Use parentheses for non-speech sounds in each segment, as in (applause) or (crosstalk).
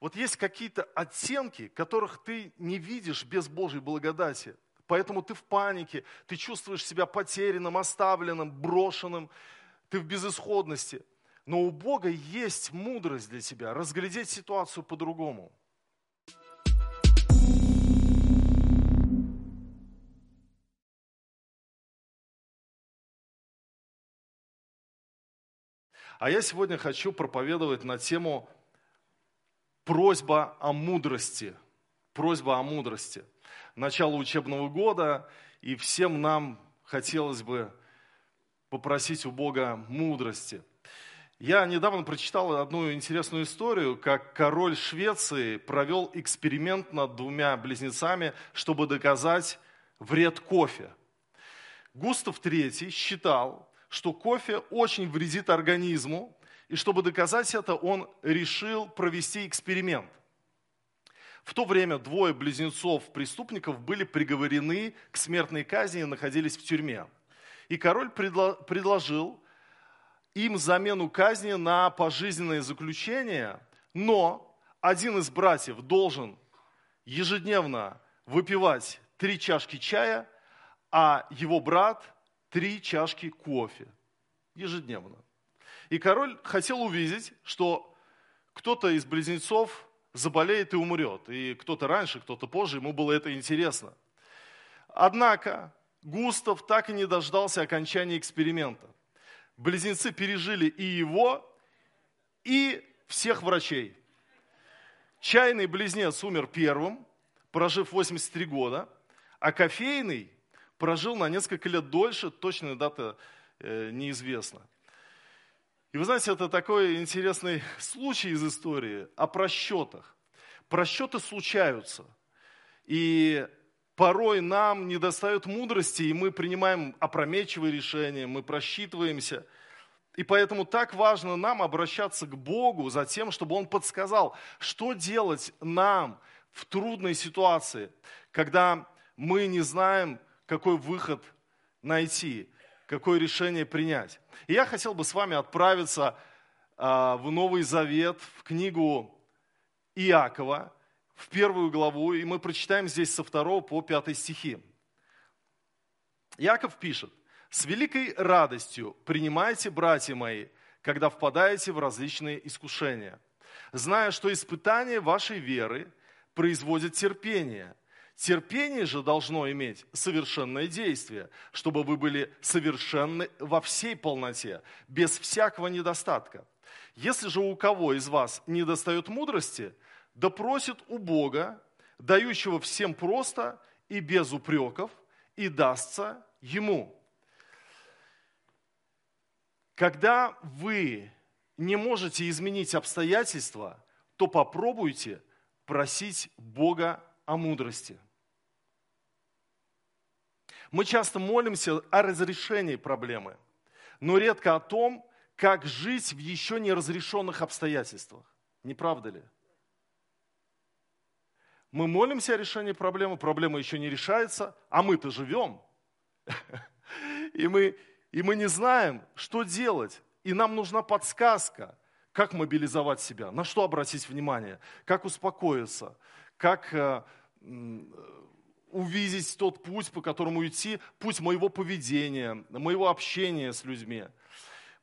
вот есть какие-то оттенки, которых ты не видишь без Божьей благодати. Поэтому ты в панике, ты чувствуешь себя потерянным, оставленным, брошенным, ты в безысходности. Но у Бога есть мудрость для тебя, разглядеть ситуацию по-другому. А я сегодня хочу проповедовать на тему просьба о мудрости. Просьба о мудрости. Начало учебного года, и всем нам хотелось бы попросить у Бога мудрости. Я недавно прочитал одну интересную историю, как король Швеции провел эксперимент над двумя близнецами, чтобы доказать вред кофе. Густав III считал, что кофе очень вредит организму, и чтобы доказать это, он решил провести эксперимент. В то время двое близнецов-преступников были приговорены к смертной казни и находились в тюрьме. И король предложил им замену казни на пожизненное заключение, но один из братьев должен ежедневно выпивать три чашки чая, а его брат три чашки кофе ежедневно. И король хотел увидеть, что кто-то из близнецов заболеет и умрет. И кто-то раньше, кто-то позже, ему было это интересно. Однако Густав так и не дождался окончания эксперимента. Близнецы пережили и его, и всех врачей. Чайный близнец умер первым, прожив 83 года, а кофейный прожил на несколько лет дольше, точная дата э, неизвестна. И вы знаете, это такой интересный случай из истории о просчетах. Просчеты случаются. И порой нам не достает мудрости, и мы принимаем опрометчивые решения, мы просчитываемся. И поэтому так важно нам обращаться к Богу за тем, чтобы Он подсказал, что делать нам в трудной ситуации, когда мы не знаем, какой выход найти, какое решение принять. И я хотел бы с вами отправиться а, в Новый Завет, в книгу Иакова, в первую главу, и мы прочитаем здесь со 2 по 5 стихи. Иаков пишет, «С великой радостью принимайте, братья мои, когда впадаете в различные искушения, зная, что испытание вашей веры производит терпение, Терпение же должно иметь совершенное действие, чтобы вы были совершенны во всей полноте, без всякого недостатка. Если же у кого из вас не достает мудрости, да просит у Бога, дающего всем просто и без упреков, и дастся ему. Когда вы не можете изменить обстоятельства, то попробуйте просить Бога о мудрости – мы часто молимся о разрешении проблемы, но редко о том, как жить в еще не разрешенных обстоятельствах. Не правда ли? Мы молимся о решении проблемы, проблема еще не решается, а мы-то живем. (laughs) И мы, и мы не знаем, что делать. И нам нужна подсказка, как мобилизовать себя, на что обратить внимание, как успокоиться, как э, увидеть тот путь, по которому идти, путь моего поведения, моего общения с людьми.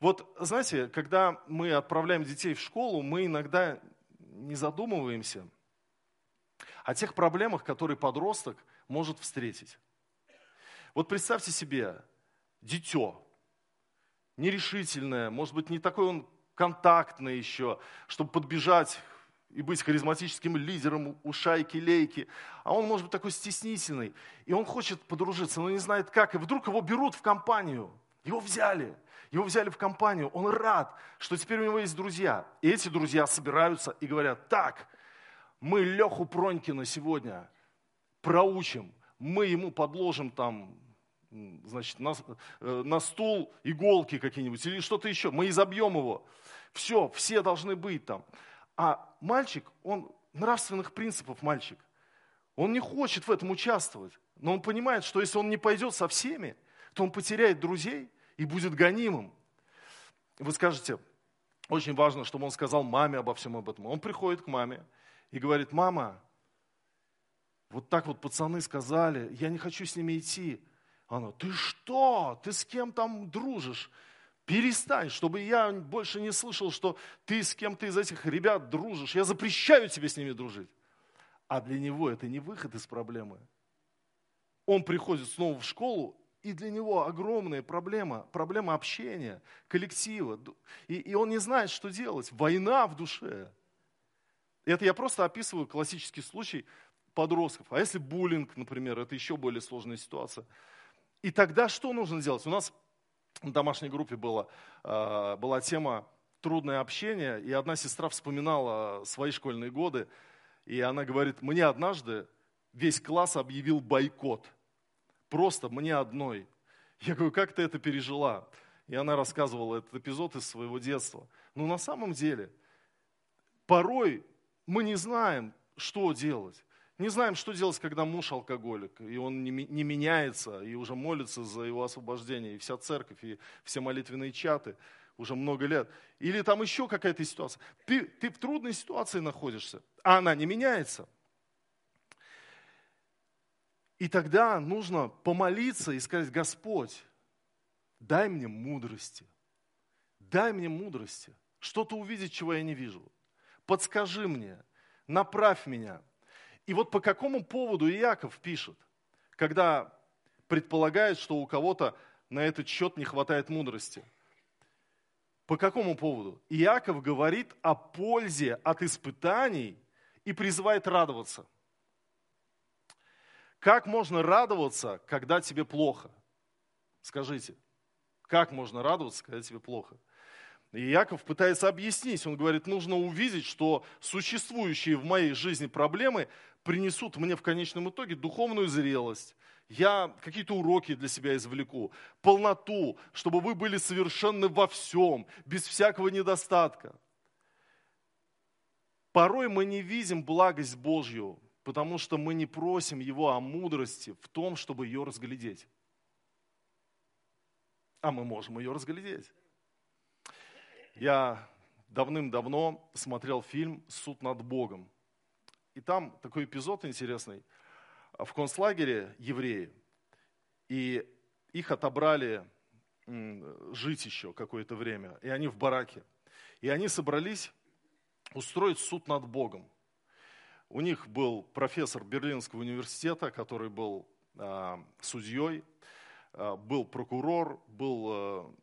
Вот, знаете, когда мы отправляем детей в школу, мы иногда не задумываемся о тех проблемах, которые подросток может встретить. Вот представьте себе, дитё, нерешительное, может быть, не такой он контактный еще, чтобы подбежать и быть харизматическим лидером у шайки-лейки. А он может быть такой стеснительный. И он хочет подружиться, но не знает как. И вдруг его берут в компанию. Его взяли. Его взяли в компанию. Он рад, что теперь у него есть друзья. И эти друзья собираются и говорят, так, мы Леху Пронькина сегодня проучим. Мы ему подложим там значит, на, э, на стул иголки какие-нибудь или что-то еще. Мы изобьем его. Все, все должны быть там. А мальчик, он нравственных принципов мальчик. Он не хочет в этом участвовать. Но он понимает, что если он не пойдет со всеми, то он потеряет друзей и будет гонимым. Вы скажете, очень важно, чтобы он сказал маме обо всем об этом. Он приходит к маме и говорит, мама, вот так вот пацаны сказали, я не хочу с ними идти. Она, ты что? Ты с кем там дружишь? Перестань, чтобы я больше не слышал, что ты с кем-то из этих ребят дружишь. Я запрещаю тебе с ними дружить. А для него это не выход из проблемы. Он приходит снова в школу, и для него огромная проблема, проблема общения, коллектива. И, и он не знает, что делать. Война в душе. Это я просто описываю классический случай подростков. А если буллинг, например, это еще более сложная ситуация. И тогда что нужно делать? У нас в домашней группе была, была тема трудное общение, и одна сестра вспоминала свои школьные годы, и она говорит, мне однажды весь класс объявил бойкот. Просто мне одной. Я говорю, как ты это пережила? И она рассказывала этот эпизод из своего детства. Но на самом деле, порой мы не знаем, что делать. Не знаем, что делать, когда муж алкоголик, и он не, меняется, и уже молится за его освобождение, и вся церковь, и все молитвенные чаты уже много лет. Или там еще какая-то ситуация. Ты, ты в трудной ситуации находишься, а она не меняется. И тогда нужно помолиться и сказать, Господь, дай мне мудрости, дай мне мудрости, что-то увидеть, чего я не вижу. Подскажи мне, направь меня, и вот по какому поводу Иаков пишет, когда предполагает, что у кого-то на этот счет не хватает мудрости. По какому поводу? Иаков говорит о пользе от испытаний и призывает радоваться. Как можно радоваться, когда тебе плохо? Скажите, как можно радоваться, когда тебе плохо? И Яков пытается объяснить, он говорит, нужно увидеть, что существующие в моей жизни проблемы принесут мне в конечном итоге духовную зрелость. Я какие-то уроки для себя извлеку, полноту, чтобы вы были совершенны во всем, без всякого недостатка. Порой мы не видим благость Божью, потому что мы не просим Его о мудрости в том, чтобы ее разглядеть. А мы можем ее разглядеть. Я давным-давно смотрел фильм «Суд над Богом». И там такой эпизод интересный. В концлагере евреи, и их отобрали жить еще какое-то время, и они в бараке. И они собрались устроить суд над Богом. У них был профессор Берлинского университета, который был а, судьей, а, был прокурор, был а,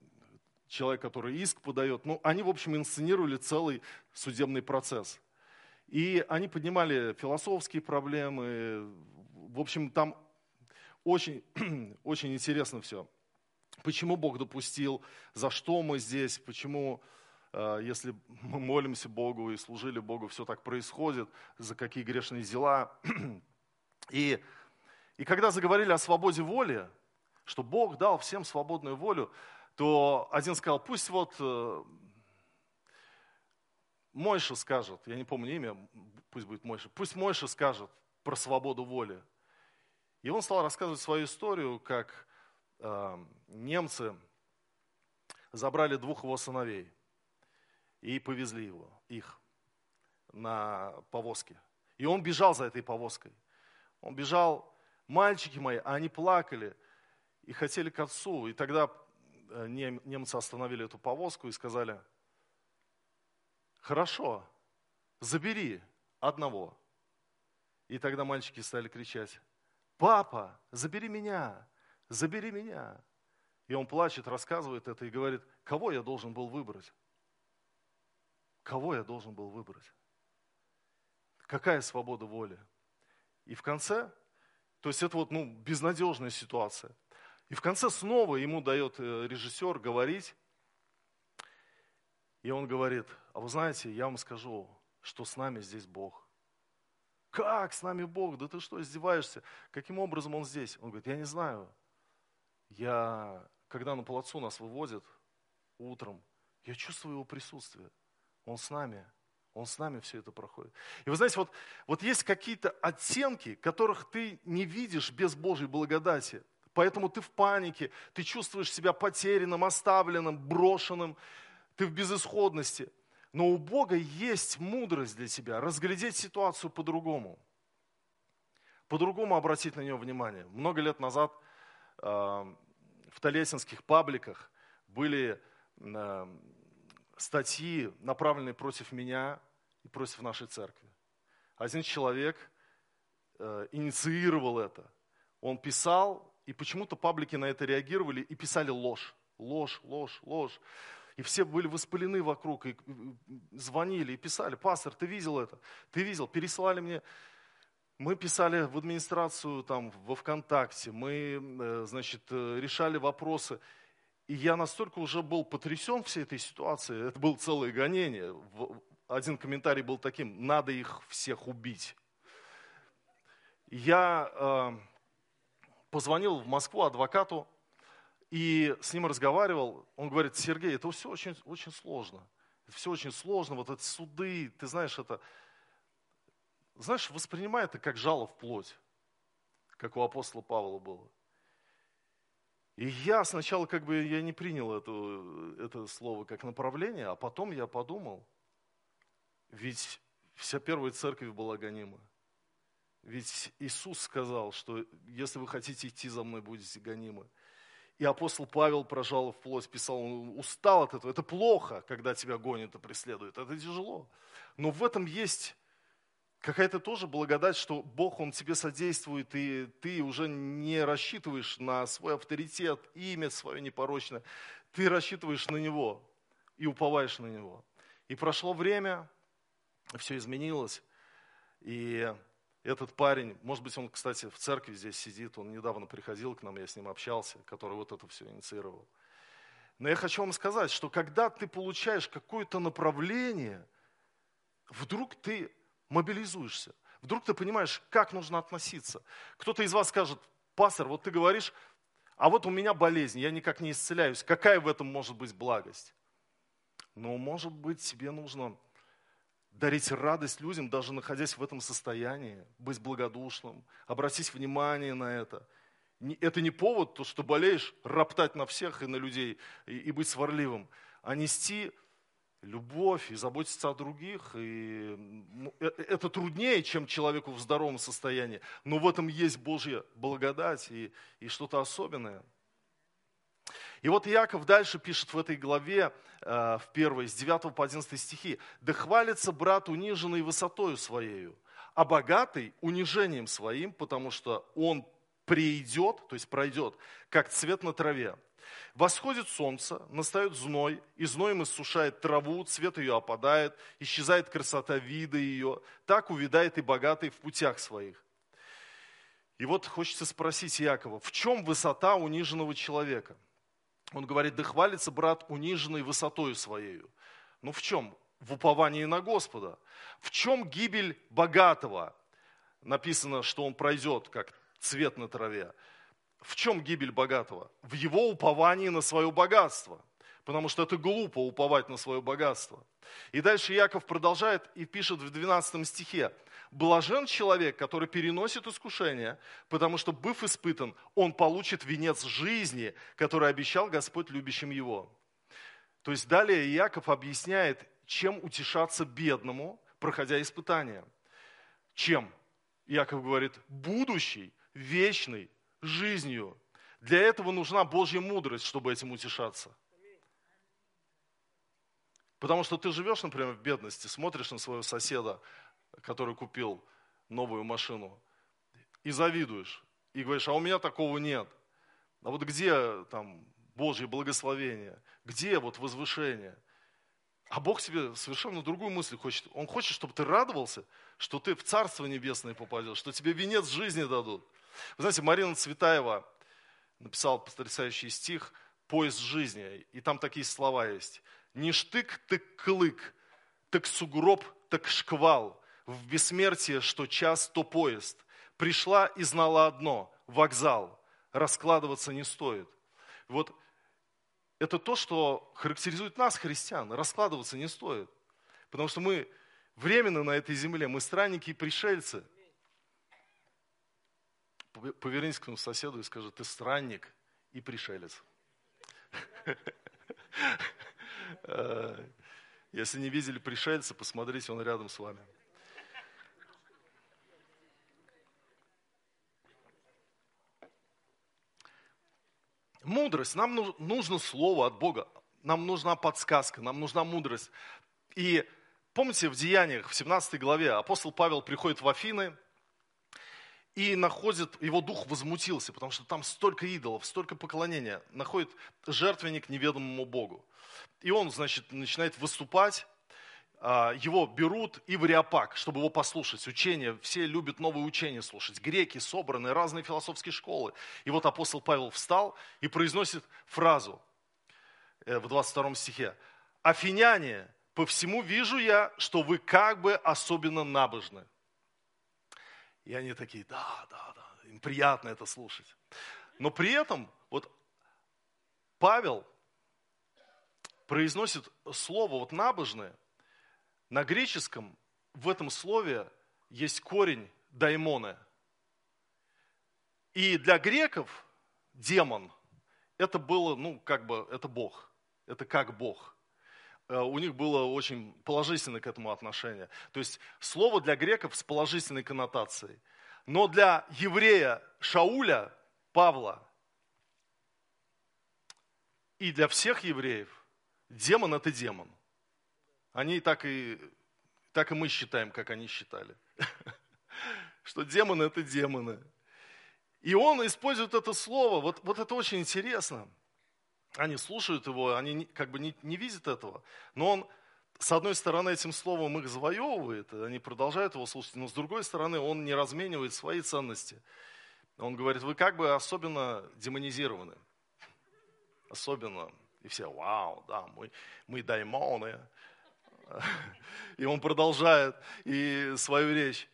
человек, который иск подает. Ну, они, в общем, инсценировали целый судебный процесс. И они поднимали философские проблемы. В общем, там очень, (clears throat) очень интересно все. Почему Бог допустил, за что мы здесь, почему, э, если мы молимся Богу и служили Богу, все так происходит, за какие грешные дела. И, и когда заговорили о свободе воли, что Бог дал всем свободную волю, то один сказал, пусть вот э, Мойша скажет, я не помню имя, пусть будет Мойша, пусть Мойша скажет про свободу воли. И он стал рассказывать свою историю, как э, немцы забрали двух его сыновей и повезли его, их на повозке. И он бежал за этой повозкой. Он бежал, мальчики мои, а они плакали и хотели к отцу. И тогда немцы остановили эту повозку и сказали – Хорошо, забери одного. И тогда мальчики стали кричать, папа, забери меня, забери меня. И он плачет, рассказывает это и говорит, кого я должен был выбрать? Кого я должен был выбрать? Какая свобода воли? И в конце, то есть это вот ну, безнадежная ситуация. И в конце снова ему дает э, режиссер говорить, и он говорит, а вы знаете, я вам скажу, что с нами здесь Бог. Как с нами Бог? Да ты что, издеваешься? Каким образом Он здесь? Он говорит, я не знаю. Я, когда на плацу нас выводят утром, я чувствую Его присутствие. Он с нами. Он с нами все это проходит. И вы знаете, вот, вот есть какие-то оттенки, которых ты не видишь без Божьей благодати. Поэтому ты в панике, ты чувствуешь себя потерянным, оставленным, брошенным ты в безысходности. Но у Бога есть мудрость для тебя, разглядеть ситуацию по-другому. По-другому обратить на нее внимание. Много лет назад э, в Толесинских пабликах были э, статьи, направленные против меня и против нашей церкви. Один человек э, инициировал это. Он писал, и почему-то паблики на это реагировали и писали ложь. Ложь, ложь, ложь. И все были воспалены вокруг, и звонили, и писали, пастор, ты видел это? Ты видел? Переслали мне. Мы писали в администрацию, там, во ВКонтакте, мы, э, значит, э, решали вопросы. И я настолько уже был потрясен всей этой ситуацией, это было целое гонение. Один комментарий был таким, надо их всех убить. Я э, позвонил в Москву адвокату, и с ним разговаривал, он говорит, Сергей, это все очень, очень сложно. Это все очень сложно, вот эти суды, ты знаешь, это... Знаешь, воспринимай это как жало в плоть, как у апостола Павла было. И я сначала как бы я не принял это, это слово как направление, а потом я подумал, ведь вся первая церковь была гонима. Ведь Иисус сказал, что если вы хотите идти за мной, будете гонимы. И апостол Павел прожал в плоть, писал, он устал от этого. Это плохо, когда тебя гонят и преследуют. Это тяжело. Но в этом есть какая-то тоже благодать, что Бог, Он тебе содействует, и ты уже не рассчитываешь на свой авторитет, имя свое непорочное. Ты рассчитываешь на Него и уповаешь на Него. И прошло время, все изменилось. И этот парень, может быть, он, кстати, в церкви здесь сидит, он недавно приходил к нам, я с ним общался, который вот это все инициировал. Но я хочу вам сказать, что когда ты получаешь какое-то направление, вдруг ты мобилизуешься, вдруг ты понимаешь, как нужно относиться. Кто-то из вас скажет, пастор, вот ты говоришь, а вот у меня болезнь, я никак не исцеляюсь, какая в этом может быть благость? Ну, может быть, тебе нужно дарить радость людям, даже находясь в этом состоянии, быть благодушным, обратить внимание на это. Это не повод, то, что болеешь, роптать на всех и на людей, и, и быть сварливым, а нести любовь и заботиться о других. И э, это труднее, чем человеку в здоровом состоянии, но в этом есть Божья благодать и, и что-то особенное – и вот Иаков дальше пишет в этой главе, э, в первой, с 9 по 11 стихи, «Да хвалится брат униженный высотою своею, а богатый унижением своим, потому что он придет, то есть пройдет, как цвет на траве. Восходит солнце, настает зной, и зноем иссушает траву, цвет ее опадает, исчезает красота вида ее, так увядает и богатый в путях своих. И вот хочется спросить Якова, в чем высота униженного человека? Он говорит, да хвалится брат униженной высотою своею. Ну в чем? В уповании на Господа. В чем гибель богатого? Написано, что он пройдет, как цвет на траве. В чем гибель богатого? В его уповании на свое богатство. Потому что это глупо уповать на свое богатство. И дальше Яков продолжает и пишет в 12 стихе. Блажен человек, который переносит искушение, потому что, быв испытан, он получит венец жизни, который обещал Господь любящим его. То есть далее Иаков объясняет, чем утешаться бедному, проходя испытания. Чем? Иаков говорит, будущей, вечной жизнью. Для этого нужна Божья мудрость, чтобы этим утешаться. Потому что ты живешь, например, в бедности, смотришь на своего соседа, который купил новую машину, и завидуешь, и говоришь, а у меня такого нет. А вот где там Божье благословение? Где вот возвышение? А Бог тебе совершенно другую мысль хочет. Он хочет, чтобы ты радовался, что ты в Царство Небесное попадешь, что тебе венец жизни дадут. Вы знаете, Марина Цветаева написала потрясающий стих «Поезд жизни», и там такие слова есть. «Не штык, так клык, так сугроб, так шквал, в бессмертие, что час, то поезд. Пришла и знала одно – вокзал. Раскладываться не стоит. Вот это то, что характеризует нас, христиан. Раскладываться не стоит. Потому что мы временно на этой земле, мы странники и пришельцы. Повернись к своему соседу и скажи, ты странник и пришелец. (laughs) Если не видели пришельца, посмотрите, он рядом с вами. Мудрость. Нам нужно слово от Бога. Нам нужна подсказка, нам нужна мудрость. И помните, в Деяниях, в 17 главе, апостол Павел приходит в Афины и находит, его дух возмутился, потому что там столько идолов, столько поклонения. Находит жертвенник неведомому Богу. И он, значит, начинает выступать, его берут и в Ариапак, чтобы его послушать. Учение, все любят новые учения слушать. Греки собраны, разные философские школы. И вот апостол Павел встал и произносит фразу э, в 22 стихе. «Афиняне, по всему вижу я, что вы как бы особенно набожны». И они такие, да, да, да, им приятно это слушать. Но при этом вот Павел произносит слово вот набожное, на греческом в этом слове есть корень даймоны. И для греков демон это было, ну, как бы, это Бог. Это как Бог. Э, у них было очень положительное к этому отношение. То есть слово для греков с положительной коннотацией. Но для еврея Шауля, Павла, и для всех евреев Демон – это демон. Они так и, так и мы считаем, как они считали. (laughs) Что демоны – это демоны. И он использует это слово. Вот, вот это очень интересно. Они слушают его, они как бы не, не видят этого. Но он, с одной стороны, этим словом их завоевывает, они продолжают его слушать, но с другой стороны, он не разменивает свои ценности. Он говорит, вы как бы особенно демонизированы. (laughs) Особенно и все, вау, да, мы, мы даймоны. И он продолжает и свою речь.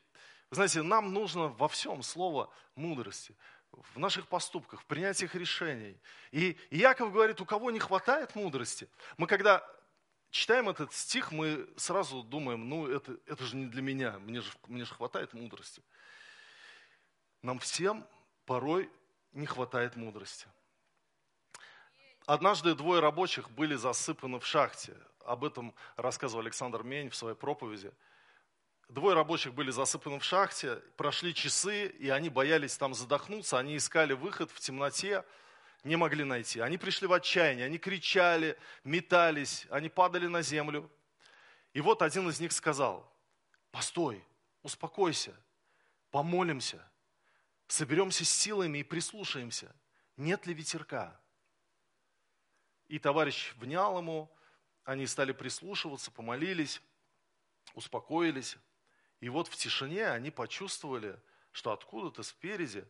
Вы знаете, нам нужно во всем слово мудрости, в наших поступках, в принятиях решений. И Яков говорит, у кого не хватает мудрости. Мы когда читаем этот стих, мы сразу думаем, ну это, это же не для меня, мне же, мне же хватает мудрости. Нам всем порой не хватает мудрости. Однажды двое рабочих были засыпаны в шахте. Об этом рассказывал Александр Мень в своей проповеди. Двое рабочих были засыпаны в шахте, прошли часы, и они боялись там задохнуться. Они искали выход в темноте, не могли найти. Они пришли в отчаяние, они кричали, метались, они падали на землю. И вот один из них сказал, постой, успокойся, помолимся, соберемся с силами и прислушаемся, нет ли ветерка. И товарищ внял ему, они стали прислушиваться, помолились, успокоились. И вот в тишине они почувствовали, что откуда-то спереди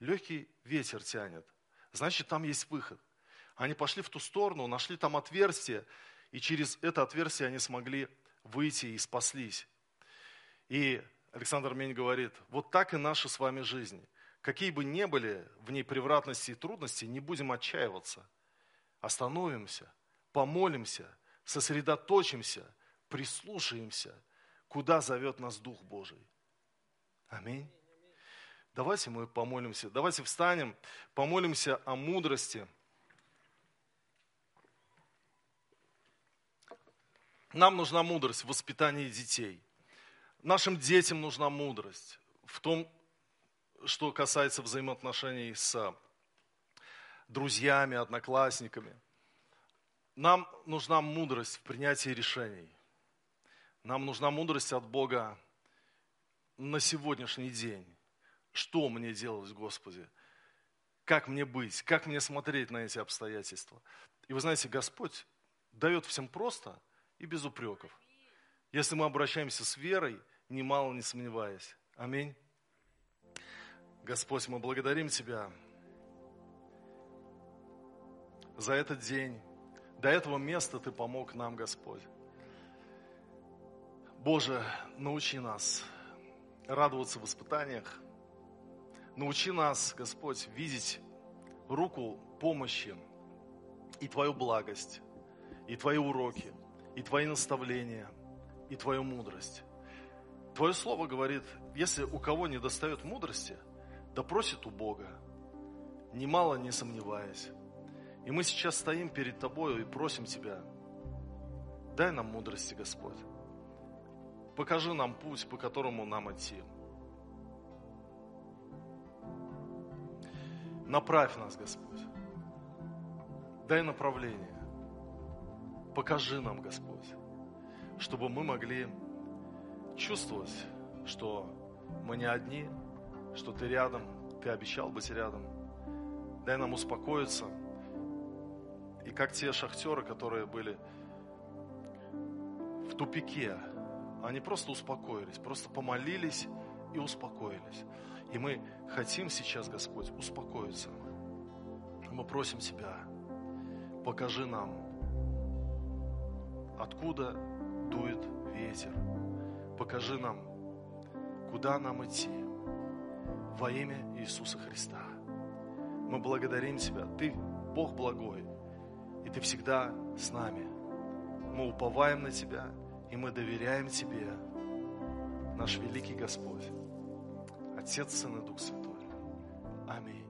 легкий ветер тянет. Значит, там есть выход. Они пошли в ту сторону, нашли там отверстие, и через это отверстие они смогли выйти и спаслись. И Александр Мень говорит, вот так и наша с вами жизнь. Какие бы ни были в ней превратности и трудности, не будем отчаиваться – остановимся, помолимся, сосредоточимся, прислушаемся, куда зовет нас Дух Божий. Аминь. Давайте мы помолимся, давайте встанем, помолимся о мудрости. Нам нужна мудрость в воспитании детей. Нашим детям нужна мудрость в том, что касается взаимоотношений с друзьями, одноклассниками. Нам нужна мудрость в принятии решений. Нам нужна мудрость от Бога на сегодняшний день. Что мне делать, Господи? Как мне быть? Как мне смотреть на эти обстоятельства? И вы знаете, Господь дает всем просто и без упреков. Если мы обращаемся с верой, немало не сомневаясь. Аминь. Господь, мы благодарим Тебя за этот день. До этого места Ты помог нам, Господь. Боже, научи нас радоваться в испытаниях. Научи нас, Господь, видеть руку помощи и Твою благость, и Твои уроки, и Твои наставления, и Твою мудрость. Твое Слово говорит, если у кого не достает мудрости, да просит у Бога, немало не сомневаясь. И мы сейчас стоим перед Тобою и просим Тебя, Дай нам мудрости, Господь. Покажи нам путь, по которому нам идти. Направь нас, Господь. Дай направление. Покажи нам, Господь, чтобы мы могли чувствовать, что мы не одни, что Ты рядом, Ты обещал быть рядом. Дай нам успокоиться. И как те шахтеры, которые были в тупике, они просто успокоились, просто помолились и успокоились. И мы хотим сейчас, Господь, успокоиться. Мы просим Тебя, покажи нам, откуда дует ветер. Покажи нам, куда нам идти во имя Иисуса Христа. Мы благодарим Тебя. Ты Бог благой, и Ты всегда с нами. Мы уповаем на Тебя, и мы доверяем Тебе, наш великий Господь. Отец, Сын и Дух Святой. Аминь.